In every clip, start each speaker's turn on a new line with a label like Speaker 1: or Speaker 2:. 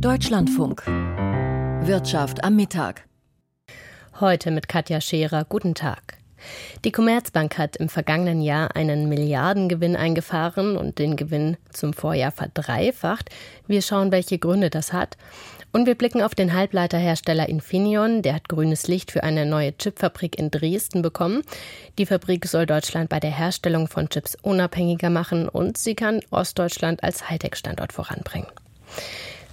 Speaker 1: Deutschlandfunk. Wirtschaft am Mittag.
Speaker 2: Heute mit Katja Scherer. Guten Tag. Die Commerzbank hat im vergangenen Jahr einen Milliardengewinn eingefahren und den Gewinn zum Vorjahr verdreifacht. Wir schauen, welche Gründe das hat. Und wir blicken auf den Halbleiterhersteller Infineon. Der hat grünes Licht für eine neue Chipfabrik in Dresden bekommen. Die Fabrik soll Deutschland bei der Herstellung von Chips unabhängiger machen und sie kann Ostdeutschland als Hightech-Standort voranbringen.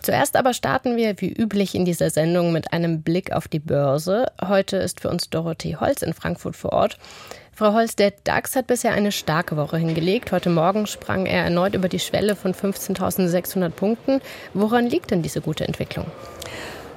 Speaker 2: Zuerst aber starten wir wie üblich in dieser Sendung mit einem Blick auf die Börse. Heute ist für uns Dorothee Holz in Frankfurt vor Ort. Frau Holz, der DAX hat bisher eine starke Woche hingelegt. Heute Morgen sprang er erneut über die Schwelle von 15.600 Punkten. Woran liegt denn diese gute Entwicklung?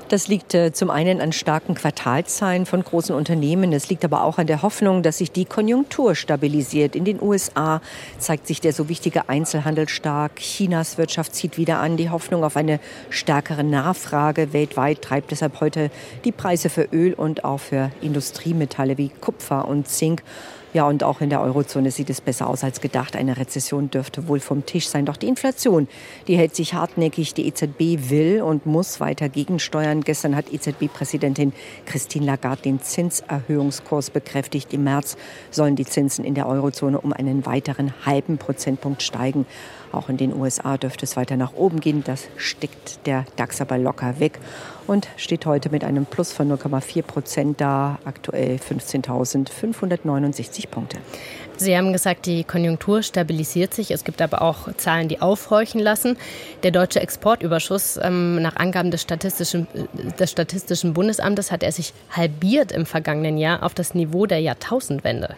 Speaker 3: Das liegt äh, zum einen an starken Quartalzahlen von großen Unternehmen. Es liegt aber auch an der Hoffnung, dass sich die Konjunktur stabilisiert. In den USA zeigt sich der so wichtige Einzelhandel stark. Chinas Wirtschaft zieht wieder an. Die Hoffnung auf eine stärkere Nachfrage weltweit treibt deshalb heute die Preise für Öl und auch für Industriemetalle wie Kupfer und Zink ja, und auch in der Eurozone sieht es besser aus als gedacht. Eine Rezession dürfte wohl vom Tisch sein. Doch die Inflation, die hält sich hartnäckig. Die EZB will und muss weiter gegensteuern. Gestern hat EZB-Präsidentin Christine Lagarde den Zinserhöhungskurs bekräftigt. Im März sollen die Zinsen in der Eurozone um einen weiteren halben Prozentpunkt steigen. Auch in den USA dürfte es weiter nach oben gehen. Das steckt der DAX aber locker weg und steht heute mit einem Plus von 0,4 Prozent da, aktuell 15.569 Punkte.
Speaker 2: Sie haben gesagt, die Konjunktur stabilisiert sich. Es gibt aber auch Zahlen, die aufhorchen lassen. Der deutsche Exportüberschuss ähm, nach Angaben des Statistischen, des Statistischen Bundesamtes hat er sich halbiert im vergangenen Jahr auf das Niveau der Jahrtausendwende.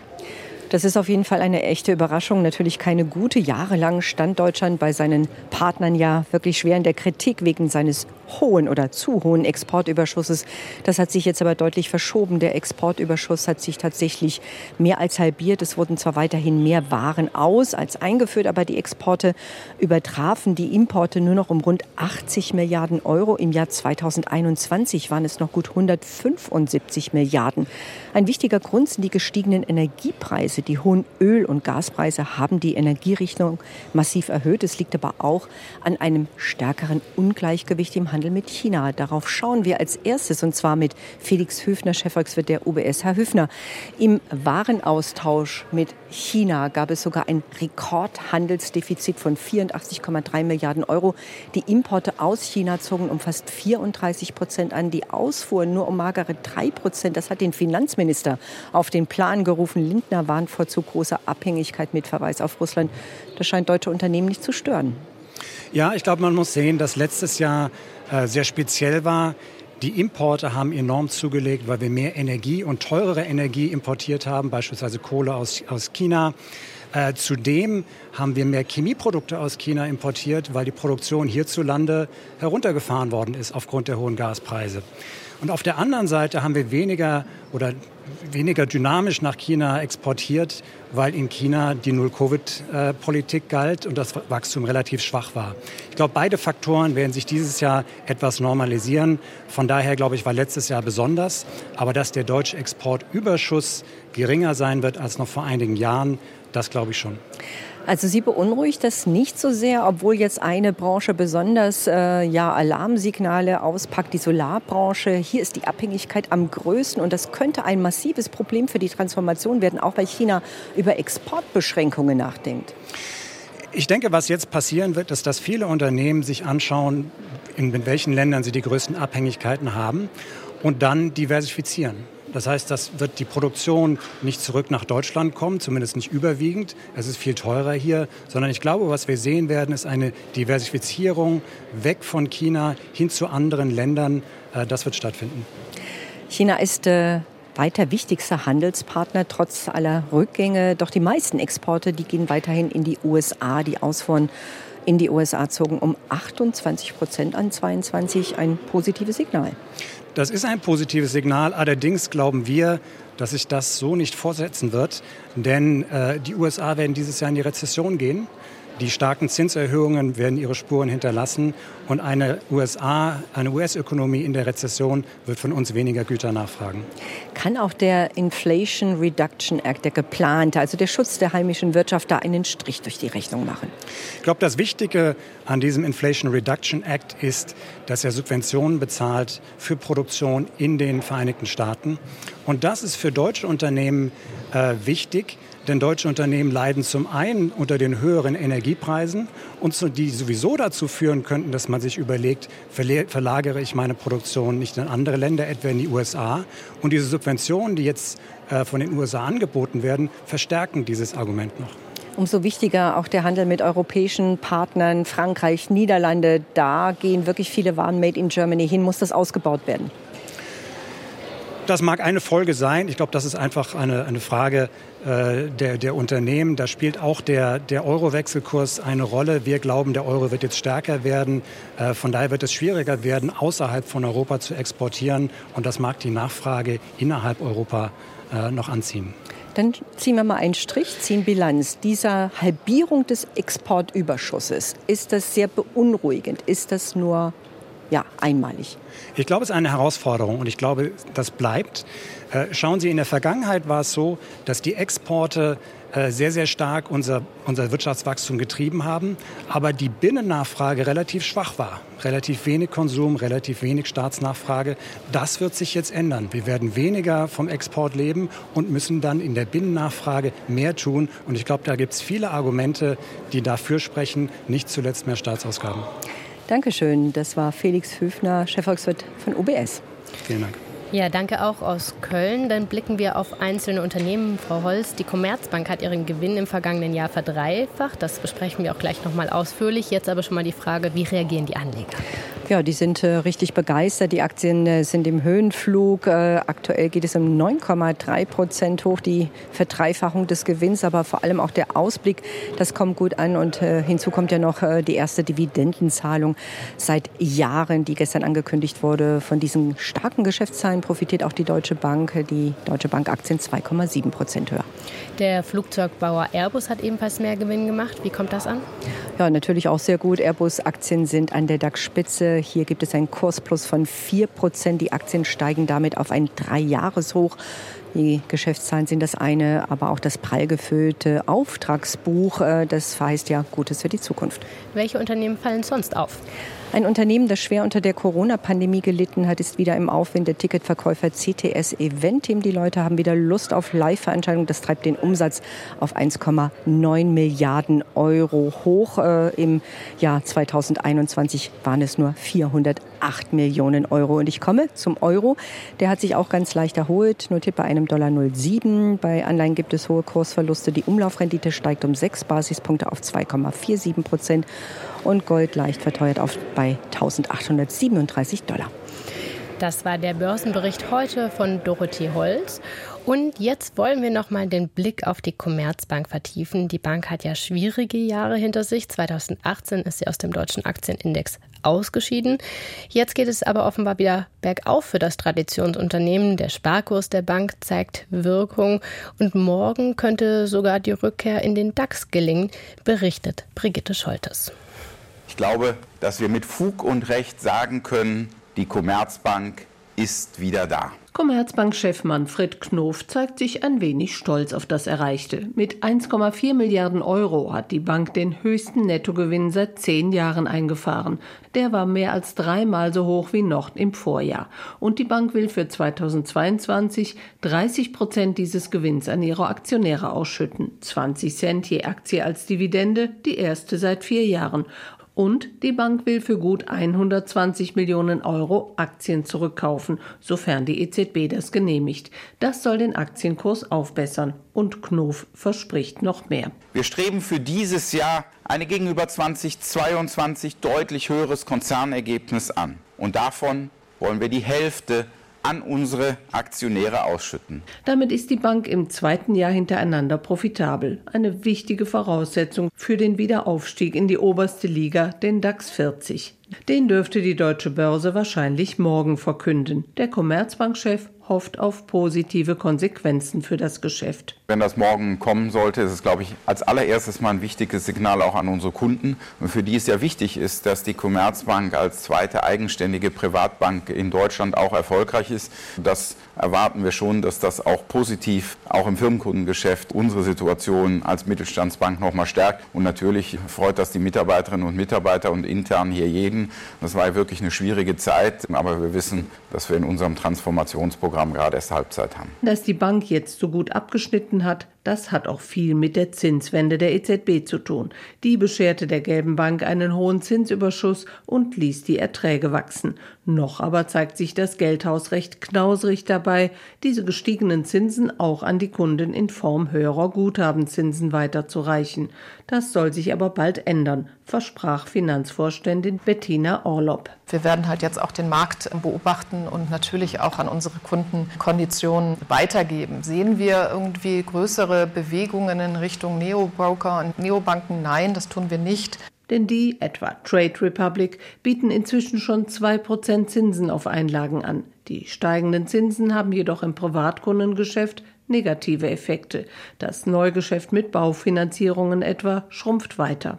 Speaker 3: Das ist auf jeden Fall eine echte Überraschung. Natürlich keine gute. Jahrelang stand Deutschland bei seinen Partnern ja wirklich schwer in der Kritik wegen seines hohen oder zu hohen Exportüberschusses. Das hat sich jetzt aber deutlich verschoben. Der Exportüberschuss hat sich tatsächlich mehr als halbiert. Es wurden zwar weiterhin mehr Waren aus als eingeführt, aber die Exporte übertrafen die Importe nur noch um rund 80 Milliarden Euro. Im Jahr 2021 waren es noch gut 175 Milliarden. Ein wichtiger Grund sind die gestiegenen Energiepreise. Die hohen Öl- und Gaspreise haben die Energierichtung massiv erhöht. Es liegt aber auch an einem stärkeren Ungleichgewicht im Handel Handel mit China. Darauf schauen wir als erstes und zwar mit Felix Höfner, Chefvolkswirt der UBS. Herr Höfner, im Warenaustausch mit China gab es sogar ein Rekordhandelsdefizit von 84,3 Milliarden Euro. Die Importe aus China zogen um fast 34 Prozent an, die Ausfuhren nur um magere 3 Prozent. Das hat den Finanzminister auf den Plan gerufen. Lindner warnt vor zu großer Abhängigkeit mit Verweis auf Russland. Das scheint deutsche Unternehmen nicht zu stören.
Speaker 4: Ja, ich glaube, man muss sehen, dass letztes Jahr sehr speziell war. Die Importe haben enorm zugelegt, weil wir mehr Energie und teurere Energie importiert haben, beispielsweise Kohle aus, aus China. Äh, zudem haben wir mehr Chemieprodukte aus China importiert, weil die Produktion hierzulande heruntergefahren worden ist aufgrund der hohen Gaspreise. Und auf der anderen Seite haben wir weniger oder weniger dynamisch nach China exportiert, weil in China die Null-Covid-Politik galt und das Wachstum relativ schwach war. Ich glaube, beide Faktoren werden sich dieses Jahr etwas normalisieren. Von daher, glaube ich, war letztes Jahr besonders. Aber dass der deutsche Exportüberschuss geringer sein wird als noch vor einigen Jahren, das glaube ich schon.
Speaker 3: Also Sie beunruhigt das nicht so sehr, obwohl jetzt eine Branche besonders äh, ja, Alarmsignale auspackt, die Solarbranche. Hier ist die Abhängigkeit am größten und das könnte ein massives Problem für die Transformation werden, auch weil China über Exportbeschränkungen nachdenkt.
Speaker 4: Ich denke, was jetzt passieren wird, ist, dass viele Unternehmen sich anschauen, in welchen Ländern sie die größten Abhängigkeiten haben und dann diversifizieren. Das heißt, das wird die Produktion nicht zurück nach Deutschland kommen, zumindest nicht überwiegend. Es ist viel teurer hier, sondern ich glaube, was wir sehen werden, ist eine Diversifizierung weg von China hin zu anderen Ländern. Äh, das wird stattfinden.
Speaker 3: China ist äh, weiter wichtigster Handelspartner trotz aller Rückgänge. Doch die meisten Exporte, die gehen weiterhin in die USA. Die Ausfuhren in die USA zogen um 28 Prozent an 22. Ein positives Signal.
Speaker 4: Das ist ein positives Signal. Allerdings glauben wir, dass sich das so nicht fortsetzen wird, denn äh, die USA werden dieses Jahr in die Rezession gehen. Die starken Zinserhöhungen werden ihre Spuren hinterlassen und eine USA, eine US-Ökonomie in der Rezession wird von uns weniger Güter nachfragen.
Speaker 3: Kann auch der Inflation Reduction Act, der geplante, also der Schutz der heimischen Wirtschaft, da einen Strich durch die Rechnung machen?
Speaker 4: Ich glaube, das Wichtige an diesem Inflation Reduction Act ist, dass er Subventionen bezahlt für Produktion in den Vereinigten Staaten. Und das ist für deutsche Unternehmen äh, wichtig, denn deutsche Unternehmen leiden zum einen unter den höheren Energiepreisen und die sowieso dazu führen könnten, dass man sich überlegt, verlagere ich meine Produktion nicht in andere Länder, etwa in die USA. Und diese Subventionen, die jetzt äh, von den USA angeboten werden, verstärken dieses Argument noch.
Speaker 3: Umso wichtiger auch der Handel mit europäischen Partnern, Frankreich, Niederlande. Da gehen wirklich viele Waren made in Germany hin. Muss das ausgebaut werden?
Speaker 4: Das mag eine Folge sein. Ich glaube, das ist einfach eine, eine Frage äh, der, der Unternehmen. Da spielt auch der, der Euro-Wechselkurs eine Rolle. Wir glauben, der Euro wird jetzt stärker werden. Äh, von daher wird es schwieriger werden, außerhalb von Europa zu exportieren. Und das mag die Nachfrage innerhalb Europa äh, noch anziehen.
Speaker 3: Dann ziehen wir mal einen Strich, ziehen Bilanz. Dieser Halbierung des Exportüberschusses, ist das sehr beunruhigend? Ist das nur ja, einmalig?
Speaker 4: Ich glaube, es ist eine Herausforderung und ich glaube, das bleibt. Äh, schauen Sie, in der Vergangenheit war es so, dass die Exporte äh, sehr, sehr stark unser, unser Wirtschaftswachstum getrieben haben, aber die Binnennachfrage relativ schwach war. Relativ wenig Konsum, relativ wenig Staatsnachfrage. Das wird sich jetzt ändern. Wir werden weniger vom Export leben und müssen dann in der Binnennachfrage mehr tun. Und ich glaube, da gibt es viele Argumente, die dafür sprechen, nicht zuletzt mehr Staatsausgaben.
Speaker 3: Dankeschön. Das war Felix Höfner, Chefvolkswirt von UBS.
Speaker 4: Vielen Dank.
Speaker 2: Ja, danke auch aus Köln. Dann blicken wir auf einzelne Unternehmen. Frau Holz, die Commerzbank hat ihren Gewinn im vergangenen Jahr verdreifacht. Das besprechen wir auch gleich noch mal ausführlich. Jetzt aber schon mal die Frage, wie reagieren die Anleger?
Speaker 3: Ja, die sind äh, richtig begeistert. Die Aktien äh, sind im Höhenflug. Äh, aktuell geht es um 9,3 Prozent hoch, die Verdreifachung des Gewinns, aber vor allem auch der Ausblick, das kommt gut an. Und äh, hinzu kommt ja noch äh, die erste Dividendenzahlung seit Jahren, die gestern angekündigt wurde. Von diesen starken Geschäftszahlen profitiert auch die Deutsche Bank. Die Deutsche Bank Aktien 2,7 Prozent höher.
Speaker 2: Der Flugzeugbauer Airbus hat ebenfalls mehr Gewinn gemacht. Wie kommt das an?
Speaker 3: Ja, natürlich auch sehr gut. Airbus-Aktien sind an der DAX-Spitze. Hier gibt es einen Kursplus von 4 Prozent. Die Aktien steigen damit auf ein Dreijahreshoch. Die Geschäftszahlen sind das eine, aber auch das prall gefüllte Auftragsbuch, äh, das verheißt ja Gutes für die Zukunft.
Speaker 2: Welche Unternehmen fallen sonst auf?
Speaker 3: Ein Unternehmen, das schwer unter der Corona-Pandemie gelitten hat, ist wieder im Aufwind. Der Ticketverkäufer CTS Eventim. Die Leute haben wieder Lust auf Live-Veranstaltungen. Das treibt den Umsatz auf 1,9 Milliarden Euro hoch. Äh, Im Jahr 2021 waren es nur 408 Millionen Euro. Und ich komme zum Euro. Der hat sich auch ganz leicht erholt, notiert bei einem Dollar 0,7. Bei Anleihen gibt es hohe Kursverluste. Die Umlaufrendite steigt um sechs Basispunkte auf 2,47 Prozent und Gold leicht verteuert auf bei 1837 Dollar.
Speaker 2: Das war der Börsenbericht heute von Dorothee Holz. Und jetzt wollen wir noch mal den Blick auf die Commerzbank vertiefen. Die Bank hat ja schwierige Jahre hinter sich. 2018 ist sie aus dem deutschen Aktienindex ausgeschieden. Jetzt geht es aber offenbar wieder bergauf für das Traditionsunternehmen. Der Sparkurs der Bank zeigt Wirkung und morgen könnte sogar die Rückkehr in den DAX gelingen, berichtet Brigitte Scholtes.
Speaker 5: Ich glaube, dass wir mit Fug und Recht sagen können, die Commerzbank ist wieder da.
Speaker 6: Commerzbank-Chef Manfred Knof zeigt sich ein wenig stolz auf das Erreichte. Mit 1,4 Milliarden Euro hat die Bank den höchsten Nettogewinn seit zehn Jahren eingefahren. Der war mehr als dreimal so hoch wie noch im Vorjahr. Und die Bank will für 2022 30 Prozent dieses Gewinns an ihre Aktionäre ausschütten. 20 Cent je Aktie als Dividende, die erste seit vier Jahren. Und die Bank will für gut 120 Millionen Euro Aktien zurückkaufen, sofern die EZB das genehmigt. Das soll den Aktienkurs aufbessern. Und Knof verspricht noch mehr.
Speaker 5: Wir streben für dieses Jahr eine gegenüber 2022 deutlich höheres Konzernergebnis an. Und davon wollen wir die Hälfte an unsere Aktionäre ausschütten.
Speaker 6: Damit ist die Bank im zweiten Jahr hintereinander profitabel. Eine wichtige Voraussetzung für den Wiederaufstieg in die oberste Liga, den DAX 40. Den dürfte die deutsche Börse wahrscheinlich morgen verkünden. Der Commerzbankchef hofft auf positive Konsequenzen für das Geschäft.
Speaker 5: Wenn das morgen kommen sollte, ist es, glaube ich, als allererstes mal ein wichtiges Signal auch an unsere Kunden, für die es ja wichtig ist, dass die Commerzbank als zweite eigenständige Privatbank in Deutschland auch erfolgreich ist. Das erwarten wir schon, dass das auch positiv auch im Firmenkundengeschäft unsere Situation als Mittelstandsbank noch mal stärkt. Und natürlich freut das die Mitarbeiterinnen und Mitarbeiter und intern hier jeden. Das war wirklich eine schwierige Zeit, aber wir wissen, dass wir in unserem Transformationsprogramm gerade erst Halbzeit haben.
Speaker 6: Dass die Bank jetzt so gut abgeschnitten hat, das hat auch viel mit der Zinswende der EZB zu tun. Die bescherte der Gelben Bank einen hohen Zinsüberschuss und ließ die Erträge wachsen. Noch aber zeigt sich das Geldhaus recht knausrig dabei, diese gestiegenen Zinsen auch an die Kunden in Form höherer Guthabenzinsen weiterzureichen. Das soll sich aber bald ändern, versprach Finanzvorständin Bettina Orlob.
Speaker 7: Wir werden halt jetzt auch den Markt beobachten und natürlich auch an unsere Kunden Konditionen weitergeben. Sehen wir irgendwie größere Bewegungen in Richtung Neobroker und Neobanken? Nein, das tun wir nicht
Speaker 6: denn die, etwa Trade Republic, bieten inzwischen schon 2% Zinsen auf Einlagen an. Die steigenden Zinsen haben jedoch im Privatkundengeschäft negative Effekte. Das Neugeschäft mit Baufinanzierungen etwa schrumpft weiter.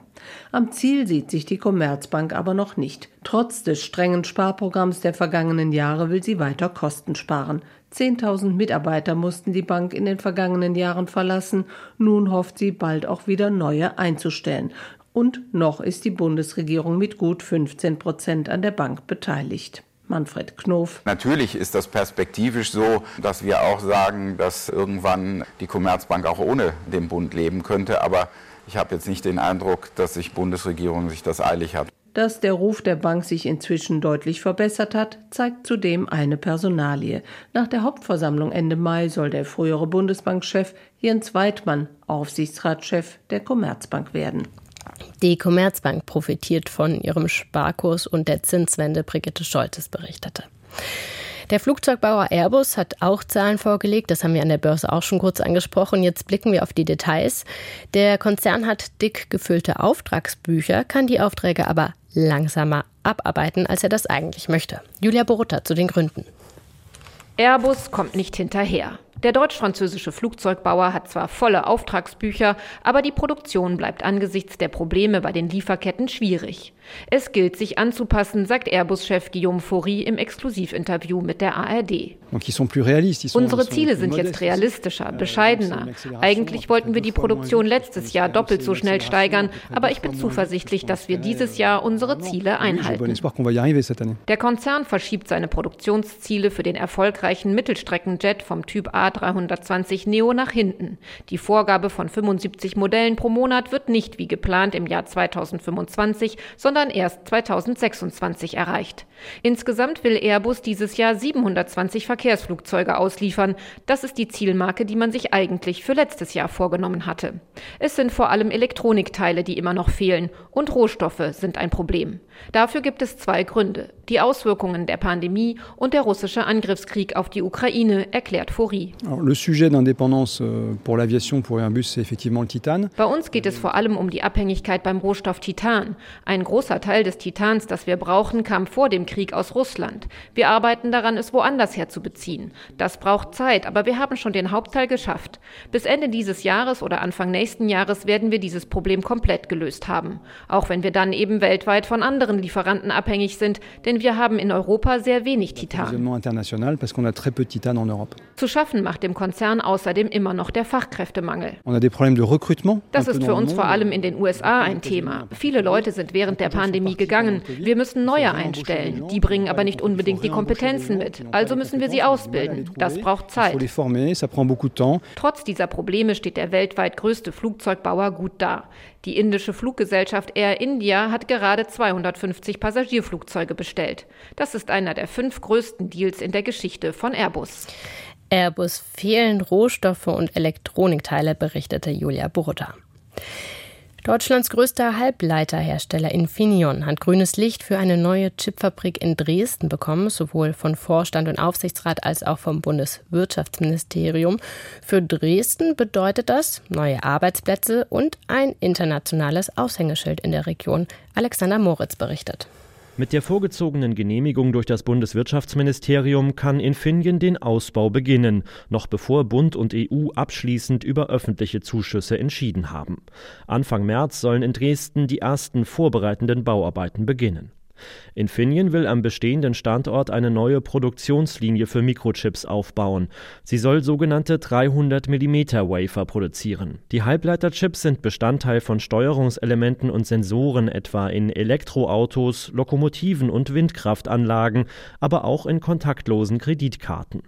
Speaker 6: Am Ziel sieht sich die Commerzbank aber noch nicht. Trotz des strengen Sparprogramms der vergangenen Jahre will sie weiter Kosten sparen. 10.000 Mitarbeiter mussten die Bank in den vergangenen Jahren verlassen. Nun hofft sie bald auch wieder neue einzustellen. Und noch ist die Bundesregierung mit gut 15 Prozent an der Bank beteiligt. Manfred Knof.
Speaker 5: Natürlich ist das perspektivisch so, dass wir auch sagen, dass irgendwann die Commerzbank auch ohne den Bund leben könnte. Aber ich habe jetzt nicht den Eindruck, dass sich Bundesregierung sich das eilig hat.
Speaker 6: Dass der Ruf der Bank sich inzwischen deutlich verbessert hat, zeigt zudem eine Personalie. Nach der Hauptversammlung Ende Mai soll der frühere Bundesbankchef Jens Weidmann Aufsichtsratschef der Commerzbank werden.
Speaker 2: Die Commerzbank profitiert von ihrem Sparkurs und der Zinswende, Brigitte Scholtes berichtete. Der Flugzeugbauer Airbus hat auch Zahlen vorgelegt, das haben wir an der Börse auch schon kurz angesprochen. Jetzt blicken wir auf die Details. Der Konzern hat dick gefüllte Auftragsbücher, kann die Aufträge aber langsamer abarbeiten, als er das eigentlich möchte. Julia Borutta zu den Gründen.
Speaker 8: Airbus kommt nicht hinterher. Der deutsch-französische Flugzeugbauer hat zwar volle Auftragsbücher, aber die Produktion bleibt angesichts der Probleme bei den Lieferketten schwierig. Es gilt, sich anzupassen, sagt Airbus-Chef Guillaume Faury im Exklusivinterview mit der ARD. Unsere Ziele sind jetzt realistischer, euh, bescheidener. Eigentlich wollten wir die Produktion letztes Jahr doppelt so schnell steigern, aber ich bin zuversichtlich, dass wir dieses Jahr unsere Ziele einhalten. Der Konzern verschiebt seine Produktionsziele für den erfolgreichen Mittelstreckenjet vom Typ A 320 Neo nach hinten. Die Vorgabe von 75 Modellen pro Monat wird nicht wie geplant im Jahr 2025, sondern erst 2026 erreicht. Insgesamt will Airbus dieses Jahr 720 Verkehrsflugzeuge ausliefern. Das ist die Zielmarke, die man sich eigentlich für letztes Jahr vorgenommen hatte. Es sind vor allem Elektronikteile, die immer noch fehlen, und Rohstoffe sind ein Problem. Dafür gibt es zwei Gründe. Die Auswirkungen der Pandemie und der russische Angriffskrieg auf die Ukraine, erklärt Fori. Euh, Bei uns geht es vor allem um die Abhängigkeit beim Rohstoff Titan. Ein großer Teil des Titans, das wir brauchen, kam vor dem Krieg aus Russland. Wir arbeiten daran, es woanders herzubeziehen. Das braucht Zeit, aber wir haben schon den Hauptteil geschafft. Bis Ende dieses Jahres oder Anfang nächsten Jahres werden wir dieses Problem komplett gelöst haben. Auch wenn wir dann eben weltweit von anderen Lieferanten abhängig sind, denn wir haben in Europa sehr wenig Titan. Zu schaffen macht dem Konzern außerdem immer noch der Fachkräftemangel. Das ist für uns vor allem in den USA ein Thema. Viele Leute sind während der Pandemie gegangen. Wir müssen neue einstellen. Die bringen aber nicht unbedingt die Kompetenzen mit. Also müssen wir sie ausbilden. Das braucht Zeit. Trotz dieser Probleme steht der weltweit größte Flugzeugbauer gut da. Die indische Fluggesellschaft Air India hat gerade 250 Passagierflugzeuge bestellt. Das ist einer der fünf größten Deals in der Geschichte von Airbus.
Speaker 2: Airbus fehlen Rohstoffe und Elektronikteile, berichtete Julia Burutta. Deutschlands größter Halbleiterhersteller Infineon hat grünes Licht für eine neue Chipfabrik in Dresden bekommen, sowohl von Vorstand und Aufsichtsrat als auch vom Bundeswirtschaftsministerium. Für Dresden bedeutet das neue Arbeitsplätze und ein internationales Aushängeschild in der Region. Alexander Moritz berichtet.
Speaker 9: Mit der vorgezogenen Genehmigung durch das Bundeswirtschaftsministerium kann Infineon den Ausbau beginnen, noch bevor Bund und EU abschließend über öffentliche Zuschüsse entschieden haben. Anfang März sollen in Dresden die ersten vorbereitenden Bauarbeiten beginnen. Infineon will am bestehenden Standort eine neue Produktionslinie für Mikrochips aufbauen. Sie soll sogenannte 300 mm Wafer produzieren. Die Halbleiterchips sind Bestandteil von Steuerungselementen und Sensoren etwa in Elektroautos, Lokomotiven und Windkraftanlagen, aber auch in kontaktlosen Kreditkarten.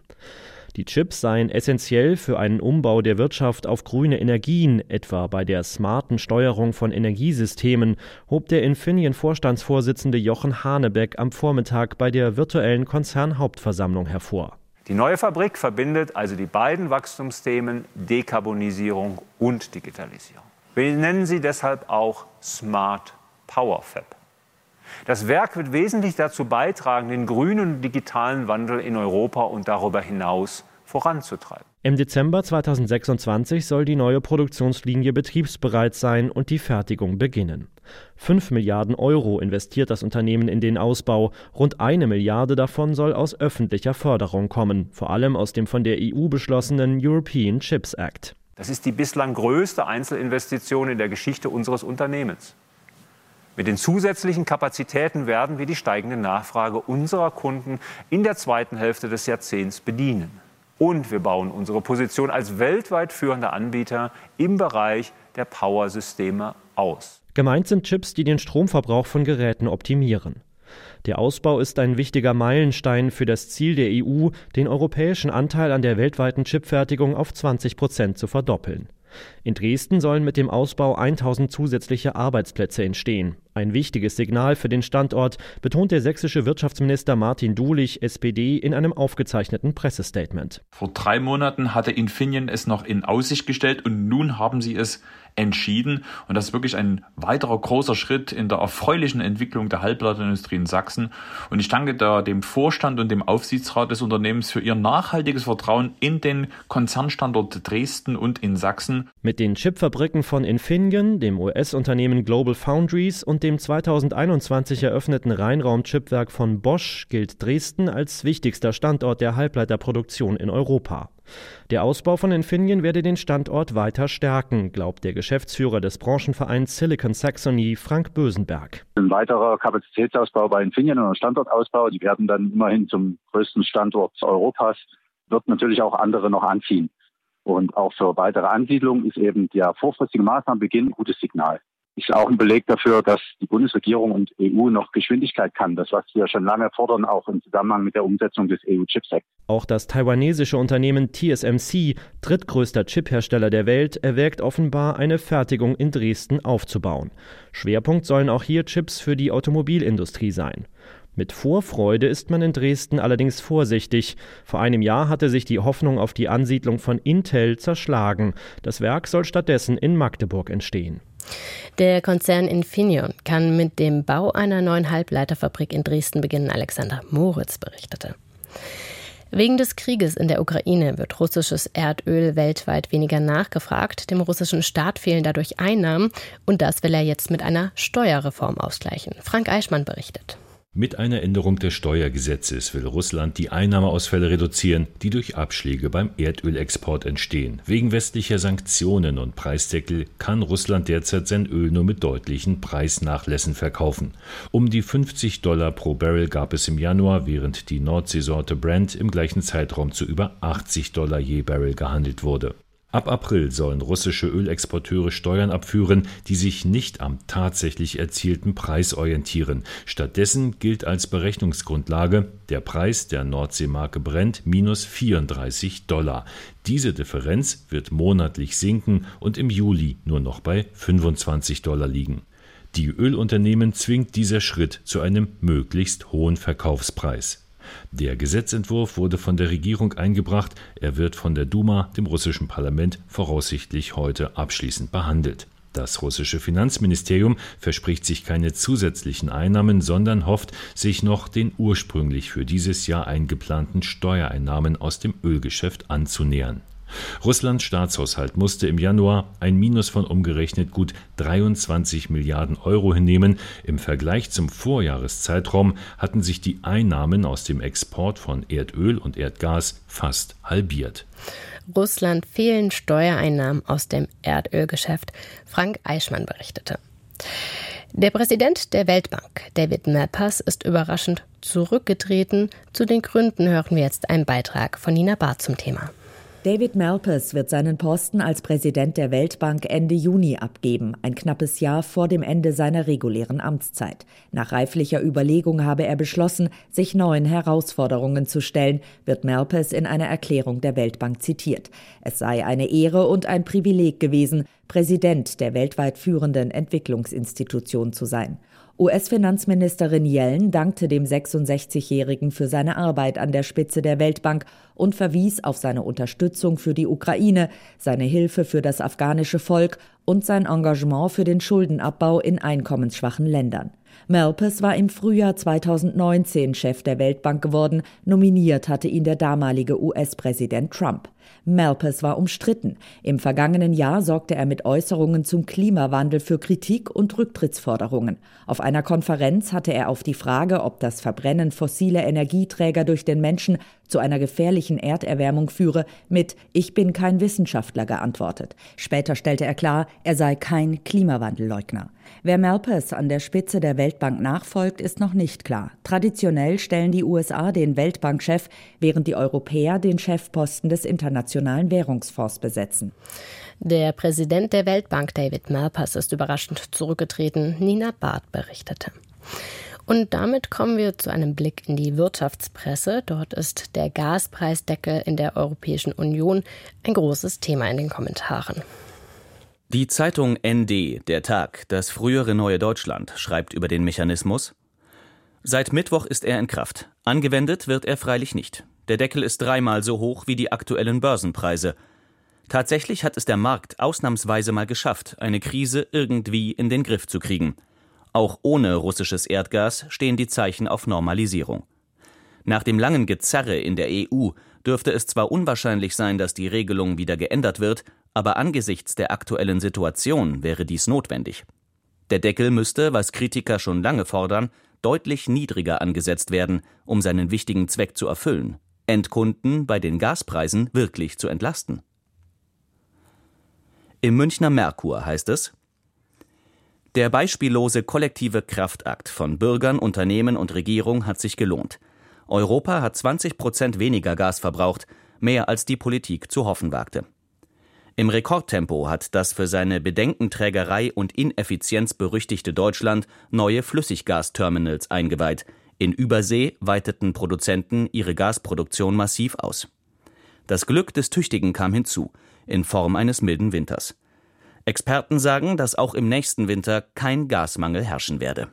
Speaker 9: Die Chips seien essentiell für einen Umbau der Wirtschaft auf grüne Energien, etwa bei der smarten Steuerung von Energiesystemen, hob der Infineon-Vorstandsvorsitzende Jochen Hanebeck am Vormittag bei der virtuellen Konzernhauptversammlung hervor.
Speaker 10: Die neue Fabrik verbindet also die beiden Wachstumsthemen Dekarbonisierung und Digitalisierung. Wir nennen sie deshalb auch Smart Power Fab. Das Werk wird wesentlich dazu beitragen, den grünen und digitalen Wandel in Europa und darüber hinaus voranzutreiben.
Speaker 9: Im Dezember 2026 soll die neue Produktionslinie betriebsbereit sein und die Fertigung beginnen. 5 Milliarden Euro investiert das Unternehmen in den Ausbau. Rund eine Milliarde davon soll aus öffentlicher Förderung kommen, vor allem aus dem von der EU beschlossenen European Chips Act.
Speaker 10: Das ist die bislang größte Einzelinvestition in der Geschichte unseres Unternehmens. Mit den zusätzlichen Kapazitäten werden wir die steigende Nachfrage unserer Kunden in der zweiten Hälfte des Jahrzehnts bedienen. Und wir bauen unsere Position als weltweit führender Anbieter im Bereich der Powersysteme aus.
Speaker 9: Gemeint sind Chips, die den Stromverbrauch von Geräten optimieren. Der Ausbau ist ein wichtiger Meilenstein für das Ziel der EU, den europäischen Anteil an der weltweiten Chipfertigung auf 20 Prozent zu verdoppeln. In Dresden sollen mit dem Ausbau 1000 zusätzliche Arbeitsplätze entstehen. Ein wichtiges Signal für den Standort, betont der sächsische Wirtschaftsminister Martin Dulich, SPD, in einem aufgezeichneten Pressestatement.
Speaker 11: Vor drei Monaten hatte Infineon es noch in Aussicht gestellt und nun haben sie es entschieden. Und das ist wirklich ein weiterer großer Schritt in der erfreulichen Entwicklung der Halbleiterindustrie in Sachsen. Und ich danke da dem Vorstand und dem Aufsichtsrat des Unternehmens für ihr nachhaltiges Vertrauen in den Konzernstandort Dresden und in Sachsen.
Speaker 9: Mit den Chipfabriken von Infineon, dem US-Unternehmen Global Foundries und dem 2021 eröffneten Rheinraum-Chipwerk von Bosch gilt Dresden als wichtigster Standort der Halbleiterproduktion in Europa. Der Ausbau von Infineon werde den Standort weiter stärken, glaubt der Geschäftsführer des Branchenvereins Silicon Saxony, Frank Bösenberg.
Speaker 12: Ein weiterer Kapazitätsausbau bei Infineon und ein Standortausbau, die werden dann immerhin zum größten Standort Europas, wird natürlich auch andere noch anziehen. Und auch für weitere Ansiedlung ist eben der vorfristige Maßnahmenbeginn ein gutes Signal ist auch ein Beleg dafür, dass die Bundesregierung und EU noch Geschwindigkeit kann. Das, was wir schon lange fordern, auch im Zusammenhang mit der Umsetzung des EU-Chips Act.
Speaker 9: Auch das taiwanesische Unternehmen TSMC, drittgrößter Chiphersteller der Welt, erwägt offenbar, eine Fertigung in Dresden aufzubauen. Schwerpunkt sollen auch hier Chips für die Automobilindustrie sein. Mit Vorfreude ist man in Dresden allerdings vorsichtig. Vor einem Jahr hatte sich die Hoffnung auf die Ansiedlung von Intel zerschlagen. Das Werk soll stattdessen in Magdeburg entstehen.
Speaker 2: Der Konzern Infineon kann mit dem Bau einer neuen Halbleiterfabrik in Dresden beginnen, Alexander Moritz berichtete. Wegen des Krieges in der Ukraine wird russisches Erdöl weltweit weniger nachgefragt. Dem russischen Staat fehlen dadurch Einnahmen und das will er jetzt mit einer Steuerreform ausgleichen. Frank Eichmann berichtet.
Speaker 13: Mit einer Änderung des Steuergesetzes will Russland die Einnahmeausfälle reduzieren, die durch Abschläge beim Erdölexport entstehen. Wegen westlicher Sanktionen und Preisdeckel kann Russland derzeit sein Öl nur mit deutlichen Preisnachlässen verkaufen. Um die 50 Dollar pro Barrel gab es im Januar, während die Nordseesorte Brent im gleichen Zeitraum zu über 80 Dollar je Barrel gehandelt wurde. Ab April sollen russische Ölexporteure Steuern abführen, die sich nicht am tatsächlich erzielten Preis orientieren. Stattdessen gilt als Berechnungsgrundlage der Preis der Nordseemarke Brent minus 34 Dollar. Diese Differenz wird monatlich sinken und im Juli nur noch bei 25 Dollar liegen. Die Ölunternehmen zwingt dieser Schritt zu einem möglichst hohen Verkaufspreis. Der Gesetzentwurf wurde von der Regierung eingebracht. Er wird von der Duma, dem russischen Parlament, voraussichtlich heute abschließend behandelt. Das russische Finanzministerium verspricht sich keine zusätzlichen Einnahmen, sondern hofft, sich noch den ursprünglich für dieses Jahr eingeplanten Steuereinnahmen aus dem Ölgeschäft anzunähern. Russlands Staatshaushalt musste im Januar ein Minus von umgerechnet gut 23 Milliarden Euro hinnehmen. Im Vergleich zum Vorjahreszeitraum hatten sich die Einnahmen aus dem Export von Erdöl und Erdgas fast halbiert.
Speaker 2: Russland fehlen Steuereinnahmen aus dem Erdölgeschäft. Frank Eichmann berichtete. Der Präsident der Weltbank, David Malpass, ist überraschend zurückgetreten. Zu den Gründen hören wir jetzt einen Beitrag von Nina Barth zum Thema.
Speaker 14: David Malpass wird seinen Posten als Präsident der Weltbank Ende Juni abgeben, ein knappes Jahr vor dem Ende seiner regulären Amtszeit. Nach reiflicher Überlegung habe er beschlossen, sich neuen Herausforderungen zu stellen, wird Malpass in einer Erklärung der Weltbank zitiert. Es sei eine Ehre und ein Privileg gewesen, Präsident der weltweit führenden Entwicklungsinstitution zu sein. US-Finanzministerin Yellen dankte dem 66-Jährigen für seine Arbeit an der Spitze der Weltbank und verwies auf seine Unterstützung für die Ukraine, seine Hilfe für das afghanische Volk und sein Engagement für den Schuldenabbau in einkommensschwachen Ländern. Malpass war im Frühjahr 2019 Chef der Weltbank geworden, nominiert hatte ihn der damalige US-Präsident Trump. Malpass war umstritten. Im vergangenen Jahr sorgte er mit Äußerungen zum Klimawandel für Kritik und Rücktrittsforderungen. Auf einer Konferenz hatte er auf die Frage, ob das Verbrennen fossiler Energieträger durch den Menschen zu einer gefährlichen Erderwärmung führe, mit Ich bin kein Wissenschaftler geantwortet. Später stellte er klar, er sei kein Klimawandelleugner. Wer Malpass an der Spitze der Weltbank nachfolgt, ist noch nicht klar. Traditionell stellen die USA den Weltbankchef, während die Europäer den Chefposten des Internationalen Währungsfonds besetzen.
Speaker 2: Der Präsident der Weltbank, David Malpass, ist überraschend zurückgetreten. Nina Barth berichtete. Und damit kommen wir zu einem Blick in die Wirtschaftspresse. Dort ist der Gaspreisdeckel in der Europäischen Union ein großes Thema in den Kommentaren.
Speaker 15: Die Zeitung ND, der Tag, das frühere Neue Deutschland, schreibt über den Mechanismus. Seit Mittwoch ist er in Kraft. Angewendet wird er freilich nicht. Der Deckel ist dreimal so hoch wie die aktuellen Börsenpreise. Tatsächlich hat es der Markt ausnahmsweise mal geschafft, eine Krise irgendwie in den Griff zu kriegen. Auch ohne russisches Erdgas stehen die Zeichen auf Normalisierung. Nach dem langen Gezerre in der EU dürfte es zwar unwahrscheinlich sein, dass die Regelung wieder geändert wird, aber angesichts der aktuellen Situation wäre dies notwendig. Der Deckel müsste, was Kritiker schon lange fordern, deutlich niedriger angesetzt werden, um seinen wichtigen Zweck zu erfüllen, Endkunden bei den Gaspreisen wirklich zu entlasten. Im Münchner Merkur heißt es, der beispiellose kollektive Kraftakt von Bürgern, Unternehmen und Regierung hat sich gelohnt. Europa hat 20 Prozent weniger Gas verbraucht, mehr als die Politik zu hoffen wagte. Im Rekordtempo hat das für seine Bedenkenträgerei und Ineffizienz berüchtigte Deutschland neue Flüssiggasterminals eingeweiht. In Übersee weiteten Produzenten ihre Gasproduktion massiv aus. Das Glück des Tüchtigen kam hinzu, in Form eines milden Winters. Experten sagen, dass auch im nächsten Winter kein Gasmangel herrschen werde.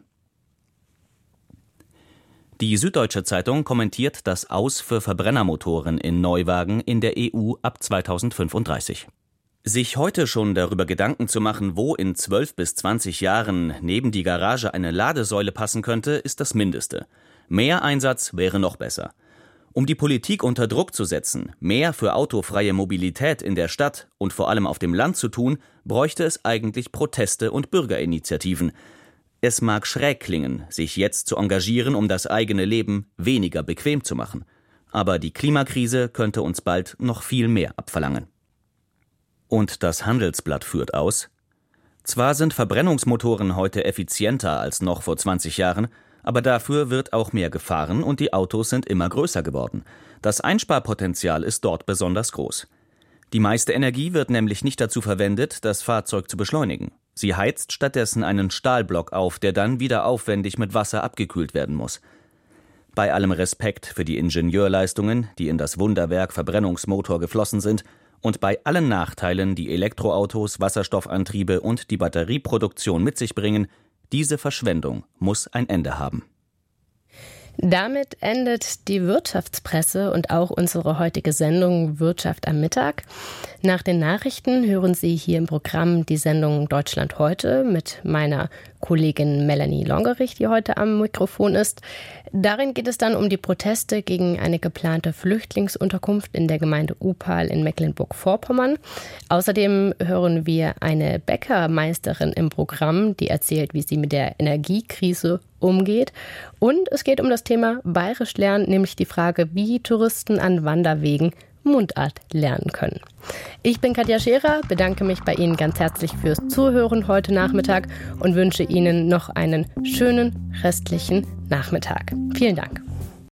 Speaker 15: Die Süddeutsche Zeitung kommentiert das Aus für Verbrennermotoren in Neuwagen in der EU ab 2035. Sich heute schon darüber Gedanken zu machen, wo in 12 bis 20 Jahren neben die Garage eine Ladesäule passen könnte, ist das Mindeste. Mehr Einsatz wäre noch besser. Um die Politik unter Druck zu setzen, mehr für autofreie Mobilität in der Stadt und vor allem auf dem Land zu tun, bräuchte es eigentlich Proteste und Bürgerinitiativen. Es mag schräg klingen, sich jetzt zu engagieren, um das eigene Leben weniger bequem zu machen. Aber die Klimakrise könnte uns bald noch viel mehr abverlangen. Und das Handelsblatt führt aus, zwar sind Verbrennungsmotoren heute effizienter als noch vor 20 Jahren, aber dafür wird auch mehr gefahren und die Autos sind immer größer geworden. Das Einsparpotenzial ist dort besonders groß. Die meiste Energie wird nämlich nicht dazu verwendet, das Fahrzeug zu beschleunigen. Sie heizt stattdessen einen Stahlblock auf, der dann wieder aufwendig mit Wasser abgekühlt werden muss. Bei allem Respekt für die Ingenieurleistungen, die in das Wunderwerk Verbrennungsmotor geflossen sind, und bei allen Nachteilen, die Elektroautos, Wasserstoffantriebe und die Batterieproduktion mit sich bringen, diese Verschwendung muss ein Ende haben.
Speaker 2: Damit endet die Wirtschaftspresse und auch unsere heutige Sendung Wirtschaft am Mittag. Nach den Nachrichten hören Sie hier im Programm die Sendung Deutschland heute mit meiner Kollegin Melanie Longerich, die heute am Mikrofon ist. Darin geht es dann um die Proteste gegen eine geplante Flüchtlingsunterkunft in der Gemeinde Upal in Mecklenburg-Vorpommern. Außerdem hören wir eine Bäckermeisterin im Programm, die erzählt, wie sie mit der Energiekrise umgeht. Und es geht um das Thema Bayerisch lernen, nämlich die Frage, wie Touristen an Wanderwegen Mundart lernen können. Ich bin Katja Scherer, bedanke mich bei Ihnen ganz herzlich fürs Zuhören heute Nachmittag und wünsche Ihnen noch einen schönen restlichen Nachmittag. Vielen Dank.